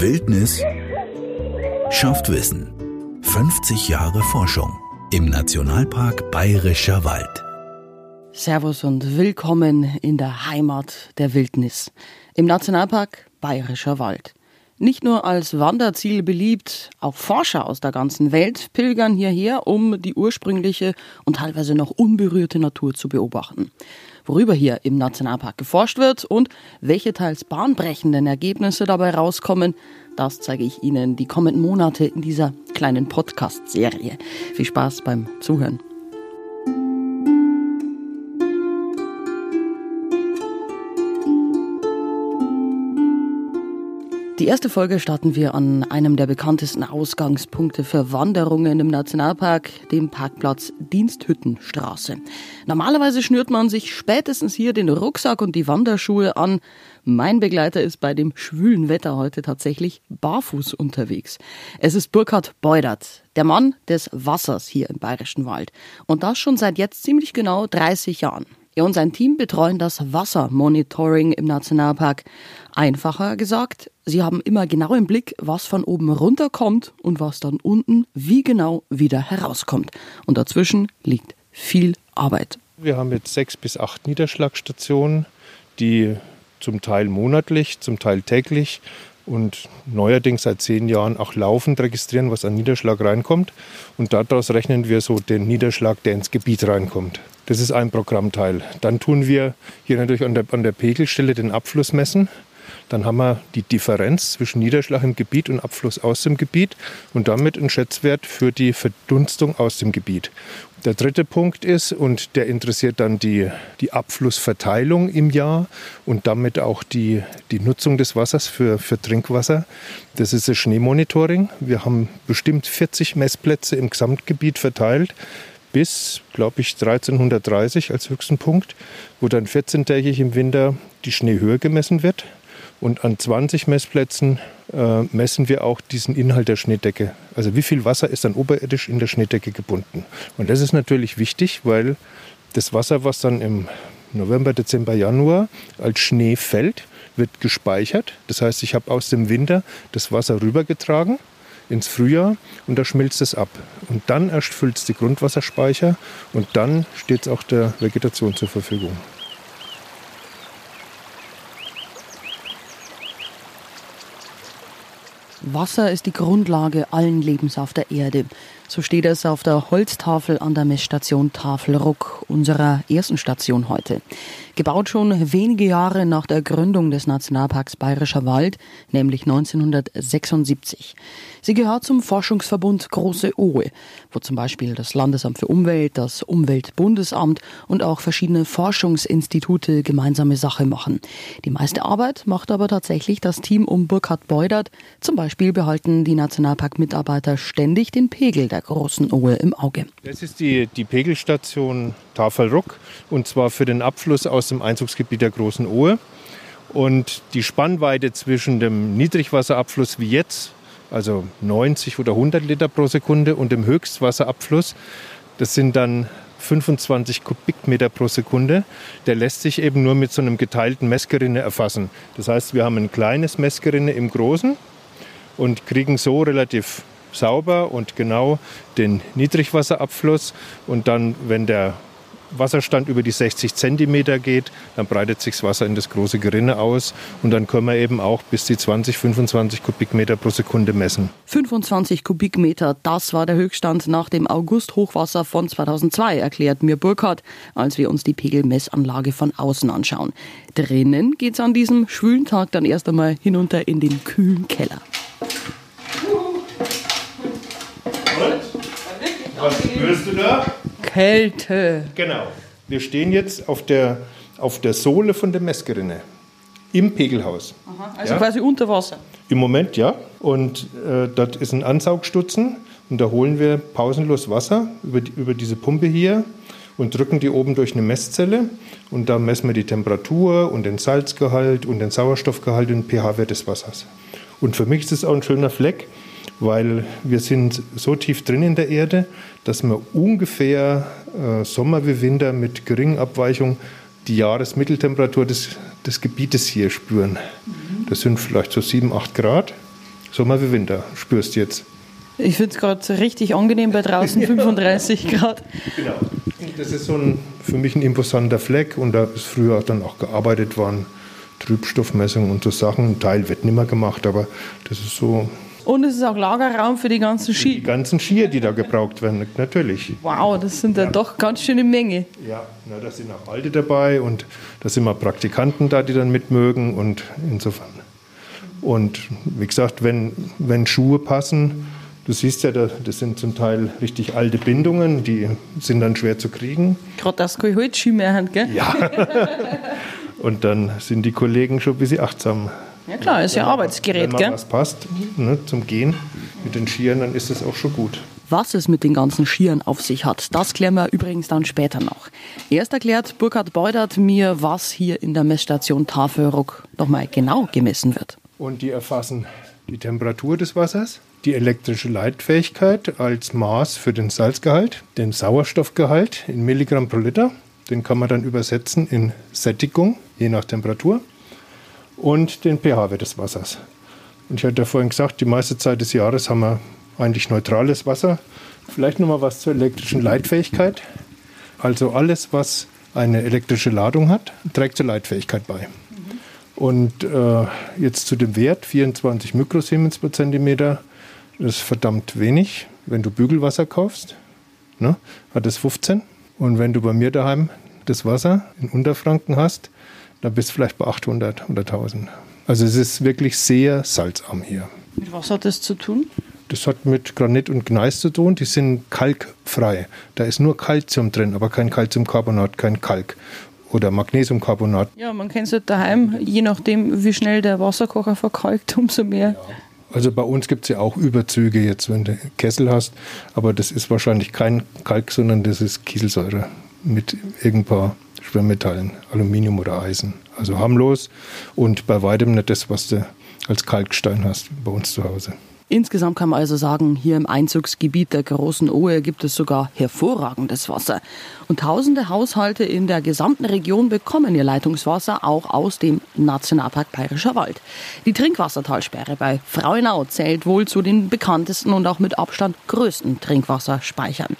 Wildnis schafft Wissen. 50 Jahre Forschung im Nationalpark Bayerischer Wald. Servus und willkommen in der Heimat der Wildnis im Nationalpark Bayerischer Wald. Nicht nur als Wanderziel beliebt, auch Forscher aus der ganzen Welt pilgern hierher, um die ursprüngliche und teilweise noch unberührte Natur zu beobachten. Worüber hier im Nationalpark geforscht wird und welche teils bahnbrechenden Ergebnisse dabei rauskommen, das zeige ich Ihnen die kommenden Monate in dieser kleinen Podcast-Serie. Viel Spaß beim Zuhören. Die erste Folge starten wir an einem der bekanntesten Ausgangspunkte für Wanderungen im Nationalpark, dem Parkplatz Diensthüttenstraße. Normalerweise schnürt man sich spätestens hier den Rucksack und die Wanderschuhe an. Mein Begleiter ist bei dem schwülen Wetter heute tatsächlich barfuß unterwegs. Es ist Burkhard Beudert, der Mann des Wassers hier im Bayerischen Wald. Und das schon seit jetzt ziemlich genau 30 Jahren. Er und sein Team betreuen das Wassermonitoring im Nationalpark. Einfacher gesagt, sie haben immer genau im Blick, was von oben runterkommt und was dann unten wie genau wieder herauskommt. Und dazwischen liegt viel Arbeit. Wir haben jetzt sechs bis acht Niederschlagstationen, die zum Teil monatlich, zum Teil täglich und neuerdings seit zehn Jahren auch laufend registrieren, was an Niederschlag reinkommt. Und daraus rechnen wir so den Niederschlag, der ins Gebiet reinkommt. Das ist ein Programmteil. Dann tun wir hier natürlich an der, an der Pegelstelle den Abfluss messen. Dann haben wir die Differenz zwischen Niederschlag im Gebiet und Abfluss aus dem Gebiet und damit einen Schätzwert für die Verdunstung aus dem Gebiet. Der dritte Punkt ist, und der interessiert dann die, die Abflussverteilung im Jahr und damit auch die, die Nutzung des Wassers für, für Trinkwasser. Das ist das Schneemonitoring. Wir haben bestimmt 40 Messplätze im Gesamtgebiet verteilt bis, glaube ich, 1330 als höchsten Punkt, wo dann 14-tägig im Winter die Schneehöhe gemessen wird. Und an 20 Messplätzen äh, messen wir auch diesen Inhalt der Schneedecke. Also wie viel Wasser ist dann oberirdisch in der Schneedecke gebunden. Und das ist natürlich wichtig, weil das Wasser, was dann im November, Dezember, Januar als Schnee fällt, wird gespeichert. Das heißt, ich habe aus dem Winter das Wasser rübergetragen ins Frühjahr und da schmilzt es ab. Und dann erst füllt es die Grundwasserspeicher und dann steht es auch der Vegetation zur Verfügung. Wasser ist die Grundlage allen Lebens auf der Erde. So steht es auf der Holztafel an der Messstation Tafelruck, unserer ersten Station heute. Gebaut schon wenige Jahre nach der Gründung des Nationalparks Bayerischer Wald, nämlich 1976. Sie gehört zum Forschungsverbund Große Ohe, wo zum Beispiel das Landesamt für Umwelt, das Umweltbundesamt und auch verschiedene Forschungsinstitute gemeinsame Sache machen. Die meiste Arbeit macht aber tatsächlich das Team um Burkhard Beudert. Zum Beispiel behalten die Nationalpark-Mitarbeiter ständig den Pegel der Großen Ohe im Auge. Das ist die, die Pegelstation Tafelruck und zwar für den Abfluss aus dem Einzugsgebiet der Großen Ohe. Und die Spannweite zwischen dem Niedrigwasserabfluss wie jetzt also 90 oder 100 Liter pro Sekunde und im Höchstwasserabfluss, das sind dann 25 Kubikmeter pro Sekunde. Der lässt sich eben nur mit so einem geteilten Messgerinne erfassen. Das heißt, wir haben ein kleines Messgerinne im Großen und kriegen so relativ sauber und genau den Niedrigwasserabfluss. Und dann, wenn der Wasserstand über die 60 Zentimeter geht, dann breitet sich das Wasser in das große Gerinne aus und dann können wir eben auch bis die 20, 25 Kubikmeter pro Sekunde messen. 25 Kubikmeter, das war der Höchststand nach dem August-Hochwasser von 2002, erklärt mir Burkhardt, als wir uns die Pegelmessanlage von außen anschauen. Drinnen geht es an diesem schwülen Tag dann erst einmal hinunter in den kühlen Keller. Was spürst du da? Kälte. Genau. Wir stehen jetzt auf der, auf der Sohle von der Messgerinne im Pegelhaus. Aha, also ja? quasi unter Wasser. Im Moment ja. Und äh, dort ist ein Ansaugstutzen und da holen wir pausenlos Wasser über, die, über diese Pumpe hier und drücken die oben durch eine Messzelle. Und da messen wir die Temperatur und den Salzgehalt und den Sauerstoffgehalt und den pH-Wert des Wassers. Und für mich ist es auch ein schöner Fleck, weil wir sind so tief drin in der Erde, dass wir ungefähr äh, Sommer wie Winter mit geringen Abweichungen die Jahresmitteltemperatur des, des Gebietes hier spüren. Das sind vielleicht so 7, 8 Grad. Sommer wie Winter, spürst du jetzt. Ich finde es gerade richtig angenehm bei draußen, 35 Grad. Genau. Das ist so ein, für mich ein imposanter Fleck und da ist früher dann auch gearbeitet worden. Trübstoffmessungen und so Sachen. Ein Teil wird nicht mehr gemacht, aber das ist so. Und es ist auch Lagerraum für die ganzen Ski. Die ganzen Skier, die da gebraucht werden, natürlich. Wow, das sind ja, ja doch ganz schöne Menge. Ja, na, da sind auch Alte dabei und da sind mal Praktikanten da, die dann mitmögen und insofern. Und wie gesagt, wenn, wenn Schuhe passen, du siehst ja, das sind zum Teil richtig alte Bindungen, die sind dann schwer zu kriegen. Gerade das kann ich heute Ski mehr haben, gell? Ja. Und dann sind die Kollegen schon ein bisschen achtsam. Ja klar, ist ja Arbeitsgerät, wenn gell? was passt ne, zum Gehen mit den Skiern, dann ist das auch schon gut. Was es mit den ganzen Skiern auf sich hat, das klären wir übrigens dann später noch. Erst erklärt Burkhard Beudert mir, was hier in der Messstation Tafelruck nochmal genau gemessen wird. Und die erfassen die Temperatur des Wassers, die elektrische Leitfähigkeit als Maß für den Salzgehalt, den Sauerstoffgehalt in Milligramm pro Liter den kann man dann übersetzen in Sättigung, je nach Temperatur, und den pH-Wert des Wassers. Und ich hatte vorhin gesagt, die meiste Zeit des Jahres haben wir eigentlich neutrales Wasser. Vielleicht noch mal was zur elektrischen Leitfähigkeit. Also alles, was eine elektrische Ladung hat, trägt zur Leitfähigkeit bei. Und äh, jetzt zu dem Wert 24 Mikrosiemens pro Zentimeter, das ist verdammt wenig. Wenn du Bügelwasser kaufst, ne, hat es 15. Und wenn du bei mir daheim das Wasser in Unterfranken hast, dann bist du vielleicht bei 800 oder 1000. Also es ist wirklich sehr salzarm hier. Mit was hat das zu tun? Das hat mit Granit und Gneis zu tun. Die sind kalkfrei. Da ist nur Calcium drin, aber kein Calciumcarbonat, kein Kalk oder Magnesiumcarbonat. Ja, man kennt es halt daheim, je nachdem, wie schnell der Wasserkocher verkalkt, umso mehr. Ja. Also bei uns gibt es ja auch Überzüge jetzt, wenn du Kessel hast, aber das ist wahrscheinlich kein Kalk, sondern das ist Kieselsäure mit irgendein Schwermetallen, Aluminium oder Eisen. Also harmlos und bei weitem nicht das, was du als Kalkstein hast bei uns zu Hause. Insgesamt kann man also sagen, hier im Einzugsgebiet der Großen Ohe gibt es sogar hervorragendes Wasser. Und tausende Haushalte in der gesamten Region bekommen ihr Leitungswasser auch aus dem Nationalpark Bayerischer Wald. Die Trinkwassertalsperre bei Frauenau zählt wohl zu den bekanntesten und auch mit Abstand größten Trinkwasserspeichern.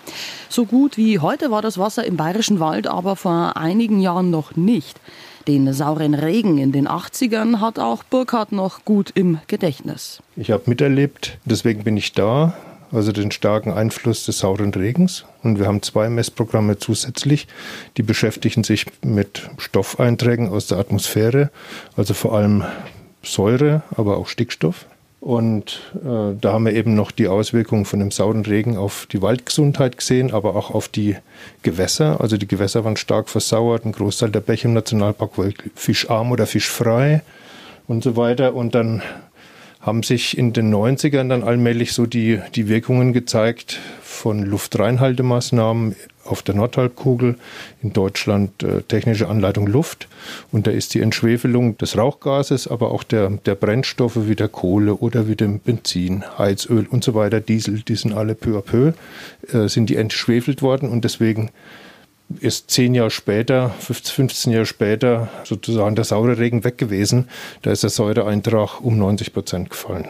So gut wie heute war das Wasser im Bayerischen Wald aber vor einigen Jahren noch nicht. Den sauren Regen in den 80ern hat auch Burkhardt noch gut im Gedächtnis. Ich habe miterlebt, deswegen bin ich da, also den starken Einfluss des sauren Regens. Und wir haben zwei Messprogramme zusätzlich, die beschäftigen sich mit Stoffeinträgen aus der Atmosphäre, also vor allem Säure, aber auch Stickstoff. Und äh, da haben wir eben noch die Auswirkungen von dem sauren Regen auf die Waldgesundheit gesehen, aber auch auf die Gewässer. Also die Gewässer waren stark versauert. Ein Großteil der Bäche im Nationalpark war fischarm oder fischfrei und so weiter. Und dann haben sich in den 90ern dann allmählich so die, die Wirkungen gezeigt von Luftreinhaltemaßnahmen auf der Nordhalbkugel, in Deutschland äh, technische Anleitung Luft. Und da ist die Entschwefelung des Rauchgases, aber auch der, der Brennstoffe wie der Kohle oder wie dem Benzin, Heizöl und so weiter, Diesel, die sind alle peu à peu, äh, sind die entschwefelt worden und deswegen ist zehn Jahre später, 15 Jahre später sozusagen der saure Regen weg gewesen. Da ist der Säureeintrag um 90 Prozent gefallen.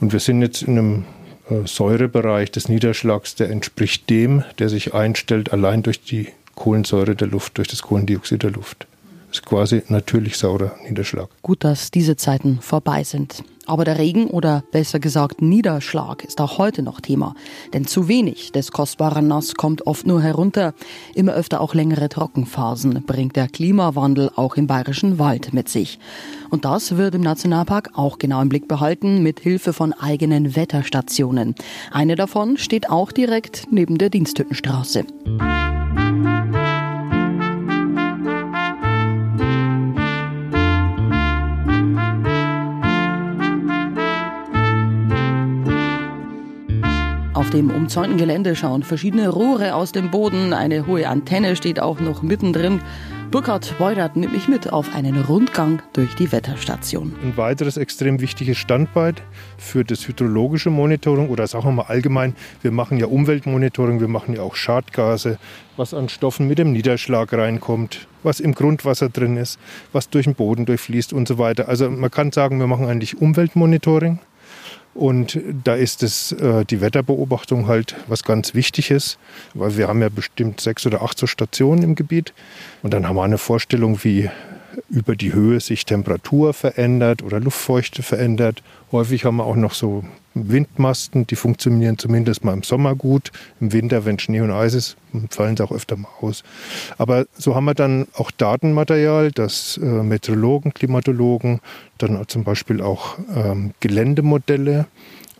Und wir sind jetzt in einem äh, Säurebereich des Niederschlags, der entspricht dem, der sich einstellt allein durch die Kohlensäure der Luft, durch das Kohlendioxid der Luft. Ist quasi natürlich saurer Niederschlag. Gut, dass diese Zeiten vorbei sind. Aber der Regen oder besser gesagt Niederschlag ist auch heute noch Thema. Denn zu wenig des kostbaren Nass kommt oft nur herunter. Immer öfter auch längere Trockenphasen bringt der Klimawandel auch im bayerischen Wald mit sich. Und das wird im Nationalpark auch genau im Blick behalten mit Hilfe von eigenen Wetterstationen. Eine davon steht auch direkt neben der Diensthüttenstraße. Auf dem umzäunten Gelände schauen verschiedene Rohre aus dem Boden. Eine hohe Antenne steht auch noch mittendrin. Burkhard Beudert nimmt mich mit auf einen Rundgang durch die Wetterstation. Ein weiteres extrem wichtiges Standbein für das hydrologische Monitoring oder sagen wir mal allgemein, wir machen ja Umweltmonitoring, wir machen ja auch Schadgase, was an Stoffen mit dem Niederschlag reinkommt, was im Grundwasser drin ist, was durch den Boden durchfließt und so weiter. Also man kann sagen, wir machen eigentlich Umweltmonitoring Und da ist es äh, die Wetterbeobachtung halt was ganz Wichtiges, weil wir haben ja bestimmt sechs oder acht so Stationen im Gebiet. Und dann haben wir eine Vorstellung, wie über die Höhe sich Temperatur verändert oder Luftfeuchte verändert. Häufig haben wir auch noch so Windmasten, die funktionieren zumindest mal im Sommer gut. Im Winter, wenn Schnee und Eis ist, fallen sie auch öfter mal aus. Aber so haben wir dann auch Datenmaterial, das äh, Meteorologen, Klimatologen, dann zum Beispiel auch ähm, Geländemodelle,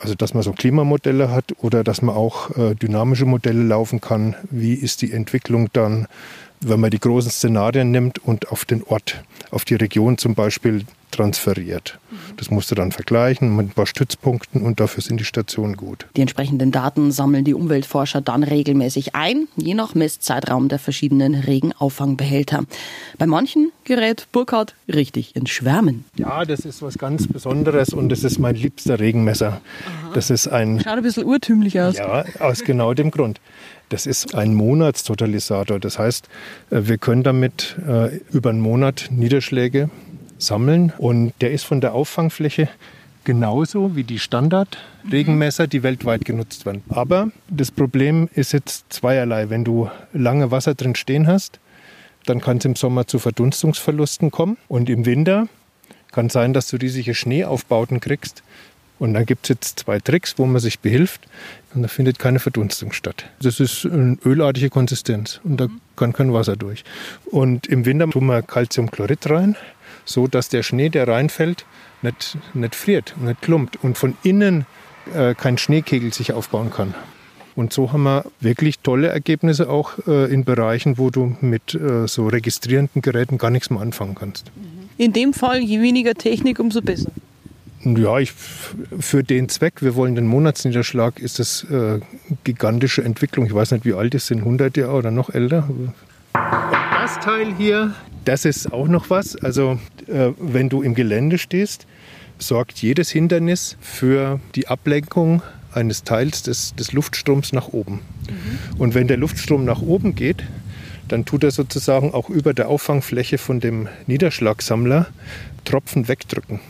also dass man so Klimamodelle hat oder dass man auch äh, dynamische Modelle laufen kann. Wie ist die Entwicklung dann wenn man die großen Szenarien nimmt und auf den Ort, auf die Region zum Beispiel transferiert. Das musst du dann vergleichen mit ein paar Stützpunkten und dafür sind die Stationen gut. Die entsprechenden Daten sammeln die Umweltforscher dann regelmäßig ein, je nach Messzeitraum der verschiedenen Regenauffangbehälter. Bei manchen gerät Burkhardt richtig ins Schwärmen. Ja, das ist was ganz Besonderes und das ist mein liebster Regenmesser. Aha. Das ist ein. Schaut ein bisschen urtümlich aus. Ja, aus genau dem Grund. Das ist ein Monatstotalisator. Das heißt, äh, wir können damit äh, über einen Monat Niederschläge sammeln und der ist von der Auffangfläche genauso wie die Standardregenmesser, die weltweit genutzt werden. Aber das Problem ist jetzt zweierlei. Wenn du lange Wasser drin stehen hast, dann kann es im Sommer zu Verdunstungsverlusten kommen und im Winter kann es sein, dass du riesige Schneeaufbauten kriegst, und dann gibt es jetzt zwei Tricks, wo man sich behilft und da findet keine Verdunstung statt. Das ist eine ölartige Konsistenz und da kann kein Wasser durch. Und im Winter tun wir Calciumchlorid rein, so dass der Schnee, der reinfällt, nicht, nicht friert nicht klumpt und von innen äh, kein Schneekegel sich aufbauen kann. Und so haben wir wirklich tolle Ergebnisse auch äh, in Bereichen, wo du mit äh, so registrierenden Geräten gar nichts mehr anfangen kannst. In dem Fall, je weniger Technik, umso besser. Ja, ich, für den Zweck, wir wollen den Monatsniederschlag, ist das äh, gigantische Entwicklung. Ich weiß nicht, wie alt es sind, 100 Jahre oder noch älter. Und das Teil hier, das ist auch noch was. Also, äh, wenn du im Gelände stehst, sorgt jedes Hindernis für die Ablenkung eines Teils des, des Luftstroms nach oben. Mhm. Und wenn der Luftstrom nach oben geht, dann tut er sozusagen auch über der Auffangfläche von dem Niederschlagsammler Tropfen wegdrücken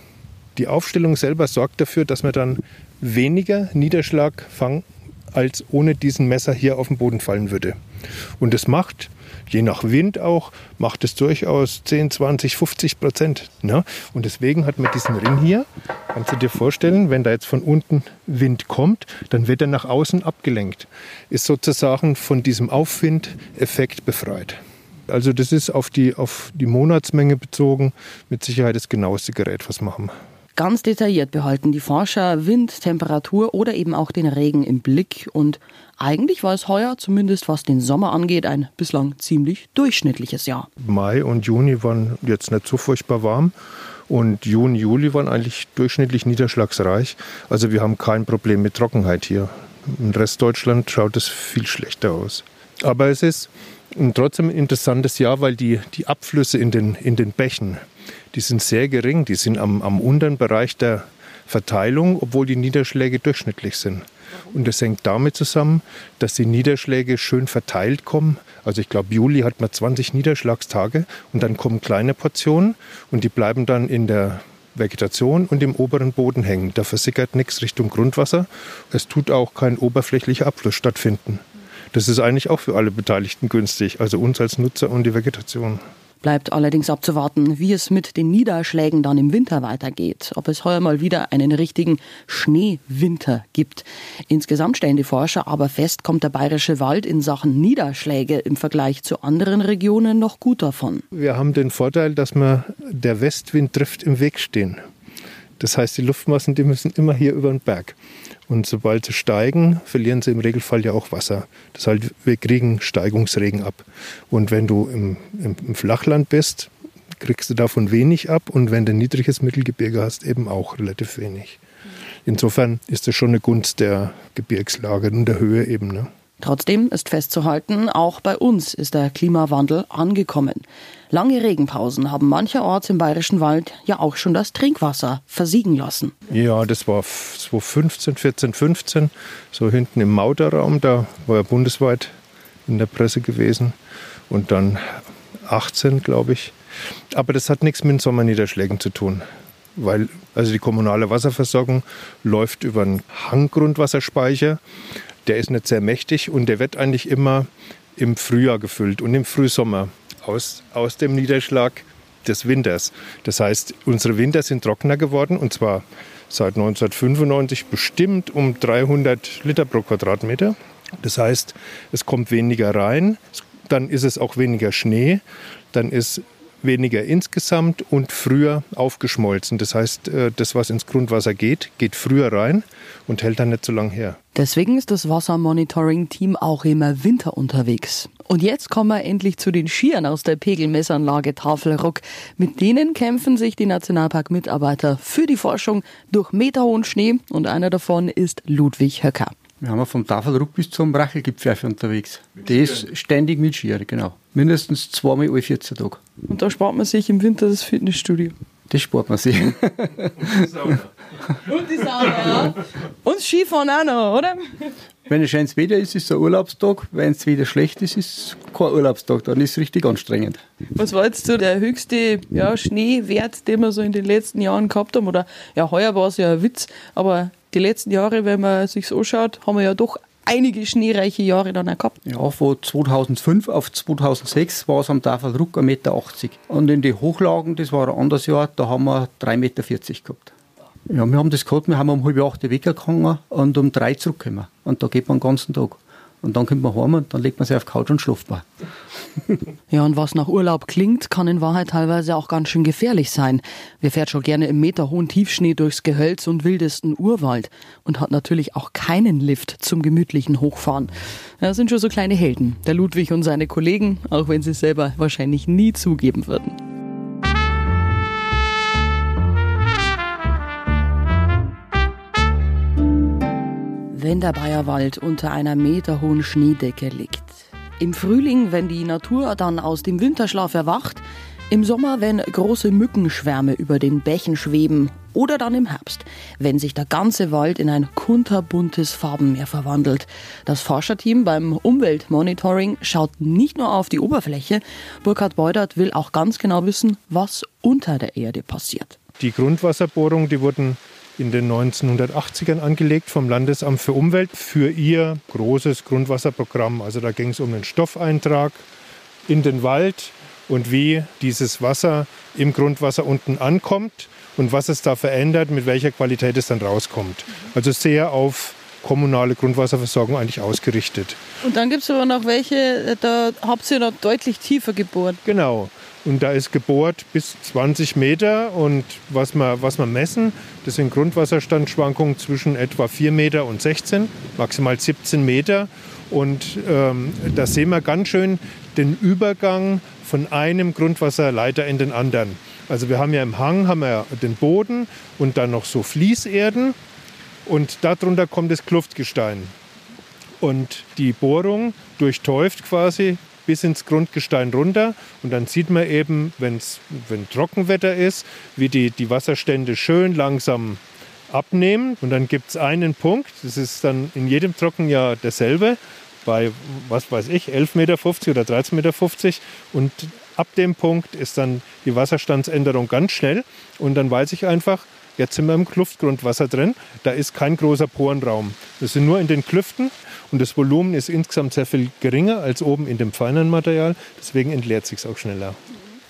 die Aufstellung selber sorgt dafür, dass wir dann weniger Niederschlag fangen, als ohne diesen Messer hier auf den Boden fallen würde. Und es macht, je nach Wind auch, macht es durchaus 10, 20, 50 Prozent. Ne? Und deswegen hat man diesen Ring hier. Kannst du dir vorstellen, wenn da jetzt von unten Wind kommt, dann wird er nach außen abgelenkt. Ist sozusagen von diesem Aufwindeffekt befreit. Also das ist auf die, auf die Monatsmenge bezogen mit Sicherheit das genaueste Gerät, was wir haben. Ganz detailliert behalten die Forscher Wind, Temperatur oder eben auch den Regen im Blick. Und eigentlich war es heuer, zumindest was den Sommer angeht, ein bislang ziemlich durchschnittliches Jahr. Mai und Juni waren jetzt nicht so furchtbar warm. Und Juni, Juli waren eigentlich durchschnittlich niederschlagsreich. Also wir haben kein Problem mit Trockenheit hier. Im Rest Deutschland schaut es viel schlechter aus. Aber es ist trotzdem ein interessantes Jahr, weil die, die Abflüsse in den, in den Bächen, die sind sehr gering. Die sind am, am unteren Bereich der Verteilung, obwohl die Niederschläge durchschnittlich sind. Und das hängt damit zusammen, dass die Niederschläge schön verteilt kommen. Also ich glaube, Juli hat man 20 Niederschlagstage und dann kommen kleine Portionen und die bleiben dann in der Vegetation und im oberen Boden hängen. Da versickert nichts Richtung Grundwasser. Es tut auch kein oberflächlicher Abfluss stattfinden. Das ist eigentlich auch für alle Beteiligten günstig, also uns als Nutzer und die Vegetation. Bleibt allerdings abzuwarten, wie es mit den Niederschlägen dann im Winter weitergeht, ob es heuer mal wieder einen richtigen Schneewinter gibt. Insgesamt stellen die Forscher aber fest, kommt der bayerische Wald in Sachen Niederschläge im Vergleich zu anderen Regionen noch gut davon. Wir haben den Vorteil, dass wir der Westwind trifft im Weg stehen. Das heißt, die Luftmassen, die müssen immer hier über den Berg. Und sobald sie steigen, verlieren sie im Regelfall ja auch Wasser. Das heißt, wir kriegen Steigungsregen ab. Und wenn du im, im, im Flachland bist, kriegst du davon wenig ab. Und wenn du ein niedriges Mittelgebirge hast, eben auch relativ wenig. Insofern ist das schon eine Gunst der Gebirgslage und der Höhe eben. Ne? Trotzdem ist festzuhalten, auch bei uns ist der Klimawandel angekommen. Lange Regenpausen haben mancherorts im bayerischen Wald ja auch schon das Trinkwasser versiegen lassen. Ja, das war 2015, 14, 15, so hinten im Mauterraum, da war er bundesweit in der Presse gewesen. Und dann 18, glaube ich. Aber das hat nichts mit den Sommerniederschlägen zu tun. weil also die kommunale Wasserversorgung läuft über einen Hanggrundwasserspeicher. Der ist nicht sehr mächtig und der wird eigentlich immer im Frühjahr gefüllt und im Frühsommer aus, aus dem Niederschlag des Winters. Das heißt, unsere Winter sind trockener geworden und zwar seit 1995 bestimmt um 300 Liter pro Quadratmeter. Das heißt, es kommt weniger rein, dann ist es auch weniger Schnee, dann ist weniger insgesamt und früher aufgeschmolzen. Das heißt, äh, das, was ins Grundwasser geht, geht früher rein und hält dann nicht so lange her. Deswegen ist das Wassermonitoring-Team auch immer Winter unterwegs. Und jetzt kommen wir endlich zu den Skiern aus der Pegelmessanlage Tafelruck. Mit denen kämpfen sich die Nationalpark-Mitarbeiter für die Forschung durch meterhohen Schnee und einer davon ist Ludwig Höcker. Wir haben vom Tafelruck bis zum Brachelgipfel unterwegs. Der ist ständig mit Skier, genau. Mindestens zweimal alle 14 Tage. Und da spart man sich im Winter das Fitnessstudio. Das spart man sich. Und die Sauna. Und die Sauna, ja. Und Skifahren auch noch, oder? Wenn es schönes Wetter ist, ist es ein Urlaubstag. Wenn es wieder schlecht ist, ist es kein Urlaubstag. Dann ist es richtig anstrengend. Was war jetzt so der höchste ja, Schneewert, den wir so in den letzten Jahren gehabt haben? Oder ja, heuer war es ja ein Witz, aber die letzten Jahre, wenn man sich so anschaut, haben wir ja doch einige schneereiche Jahre dann auch gehabt. Ja, von 2005 auf 2006 war es am Tafelruck 1,80 Meter. Und in den Hochlagen, das war ein anderes Jahr, da haben wir 3,40 Meter gehabt. Ja, wir haben das gehabt, wir haben um halb acht weggegangen und um drei zurückgekommen. Und da geht man den ganzen Tag. Und dann kommt man heim und dann legt man sich auf Couch und schläft mal. ja, und was nach Urlaub klingt, kann in Wahrheit teilweise auch ganz schön gefährlich sein. Wer fährt schon gerne im meterhohen Tiefschnee durchs Gehölz und wildesten Urwald und hat natürlich auch keinen Lift zum gemütlichen Hochfahren. Das sind schon so kleine Helden, der Ludwig und seine Kollegen, auch wenn sie es selber wahrscheinlich nie zugeben würden. Wenn der Bayerwald unter einer meterhohen Schneedecke liegt. Im Frühling, wenn die Natur dann aus dem Winterschlaf erwacht, im Sommer, wenn große Mückenschwärme über den Bächen schweben oder dann im Herbst, wenn sich der ganze Wald in ein kunterbuntes Farbenmeer verwandelt. Das Forscherteam beim Umweltmonitoring schaut nicht nur auf die Oberfläche, Burkhard Beudert will auch ganz genau wissen, was unter der Erde passiert. Die Grundwasserbohrungen, die wurden in den 1980ern angelegt vom Landesamt für Umwelt für ihr großes Grundwasserprogramm. Also da ging es um den Stoffeintrag in den Wald und wie dieses Wasser im Grundwasser unten ankommt und was es da verändert, mit welcher Qualität es dann rauskommt. Also sehr auf kommunale Grundwasserversorgung eigentlich ausgerichtet. Und dann gibt es aber noch welche, da habt ihr noch deutlich tiefer gebohrt. Genau. Und da ist gebohrt bis 20 Meter. Und was wir, was wir messen, das sind Grundwasserstandschwankungen zwischen etwa 4 Meter und 16, maximal 17 Meter. Und ähm, da sehen wir ganz schön den Übergang von einem Grundwasserleiter in den anderen. Also wir haben ja im Hang haben wir den Boden und dann noch so Fließerden und darunter kommt das Kluftgestein. Und die Bohrung durchtäuft quasi bis ins Grundgestein runter. Und dann sieht man eben, wenn's, wenn Trockenwetter ist, wie die, die Wasserstände schön langsam abnehmen. Und dann gibt es einen Punkt, das ist dann in jedem Trockenjahr derselbe, bei, was weiß ich, 11,50 Meter oder 13,50 Meter. Und ab dem Punkt ist dann die Wasserstandsänderung ganz schnell. Und dann weiß ich einfach, jetzt sind wir im Kluftgrundwasser drin. Da ist kein großer Porenraum. Das sind nur in den Klüften und das Volumen ist insgesamt sehr viel geringer als oben in dem feinen Material. Deswegen entleert sich es auch schneller.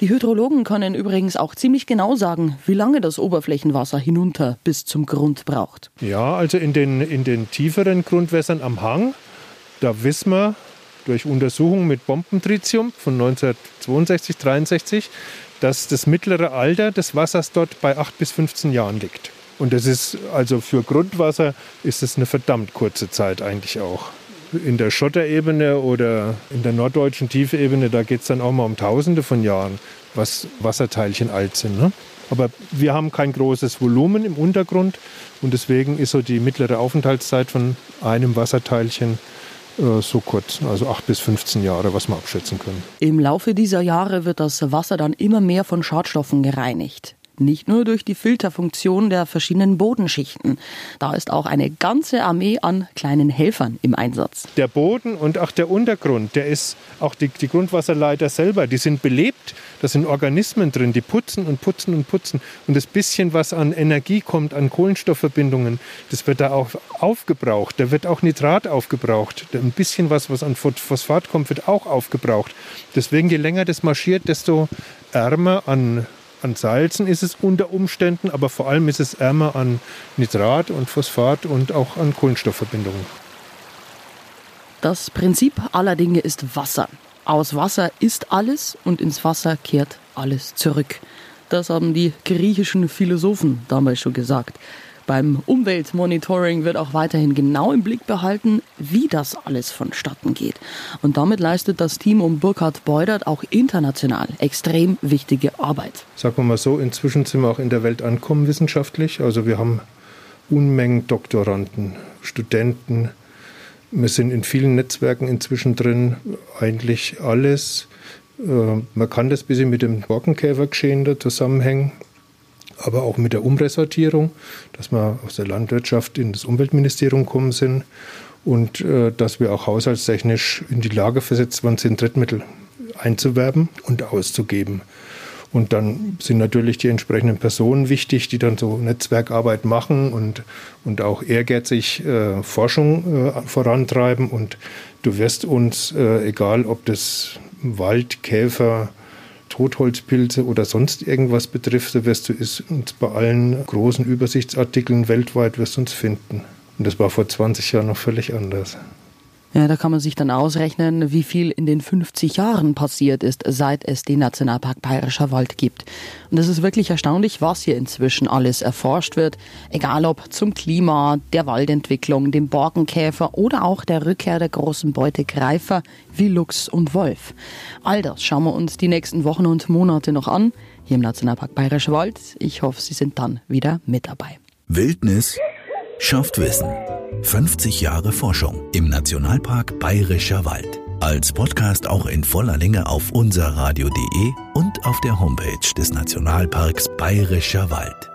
Die Hydrologen können übrigens auch ziemlich genau sagen, wie lange das Oberflächenwasser hinunter bis zum Grund braucht. Ja, also in den, in den tieferen Grundwässern am Hang, da wissen wir durch Untersuchungen mit Bombentritium von 1962, 63, dass das mittlere Alter des Wassers dort bei 8 bis 15 Jahren liegt. Und das ist also für Grundwasser ist es eine verdammt kurze Zeit eigentlich auch. In der Schotterebene oder in der norddeutschen Tiefebene, da geht es dann auch mal um Tausende von Jahren, was Wasserteilchen alt sind. Ne? Aber wir haben kein großes Volumen im Untergrund und deswegen ist so die mittlere Aufenthaltszeit von einem Wasserteilchen so kurz, also acht bis 15 Jahre, was wir abschätzen können. Im Laufe dieser Jahre wird das Wasser dann immer mehr von Schadstoffen gereinigt. Nicht nur durch die Filterfunktion der verschiedenen Bodenschichten. Da ist auch eine ganze Armee an kleinen Helfern im Einsatz. Der Boden und auch der Untergrund, der ist auch die, die Grundwasserleiter selber, die sind belebt. Da sind Organismen drin, die putzen und putzen und putzen. Und das bisschen, was an Energie kommt, an Kohlenstoffverbindungen, das wird da auch aufgebraucht. Da wird auch Nitrat aufgebraucht. Ein bisschen was, was an Phosphat kommt, wird auch aufgebraucht. Deswegen, je länger das marschiert, desto ärmer an an Salzen ist es unter Umständen, aber vor allem ist es ärmer an Nitrat und Phosphat und auch an Kohlenstoffverbindungen. Das Prinzip aller Dinge ist Wasser. Aus Wasser ist alles und ins Wasser kehrt alles zurück. Das haben die griechischen Philosophen damals schon gesagt. Beim Umweltmonitoring wird auch weiterhin genau im Blick behalten, wie das alles vonstatten geht. Und damit leistet das Team um Burkhard Beudert auch international extrem wichtige Arbeit. Sagen wir mal so, inzwischen sind wir auch in der Welt ankommen wissenschaftlich. Also wir haben Unmengen Doktoranden, Studenten. Wir sind in vielen Netzwerken inzwischen drin. Eigentlich alles. Äh, man kann das ein bisschen mit dem Borkenkäfergeschehen da zusammenhängen aber auch mit der Umressortierung, dass wir aus der Landwirtschaft in das Umweltministerium gekommen sind und äh, dass wir auch haushaltstechnisch in die Lage versetzt waren, sind Drittmittel einzuwerben und auszugeben. Und dann sind natürlich die entsprechenden Personen wichtig, die dann so Netzwerkarbeit machen und, und auch ehrgeizig äh, Forschung äh, vorantreiben. Und du wirst uns, äh, egal ob das Wald, Käfer, Totholzpilze oder sonst irgendwas betrifft, so wirst du uns bei allen großen Übersichtsartikeln weltweit wirst uns finden. Und das war vor 20 Jahren noch völlig anders. Ja, da kann man sich dann ausrechnen, wie viel in den 50 Jahren passiert ist, seit es den Nationalpark Bayerischer Wald gibt. Und es ist wirklich erstaunlich, was hier inzwischen alles erforscht wird, egal ob zum Klima, der Waldentwicklung, dem Borkenkäfer oder auch der Rückkehr der großen Beutegreifer wie Luchs und Wolf. All das schauen wir uns die nächsten Wochen und Monate noch an, hier im Nationalpark Bayerischer Wald. Ich hoffe, Sie sind dann wieder mit dabei. Wildnis schafft Wissen. 50 Jahre Forschung im Nationalpark Bayerischer Wald. Als Podcast auch in voller Länge auf unserradio.de und auf der Homepage des Nationalparks Bayerischer Wald.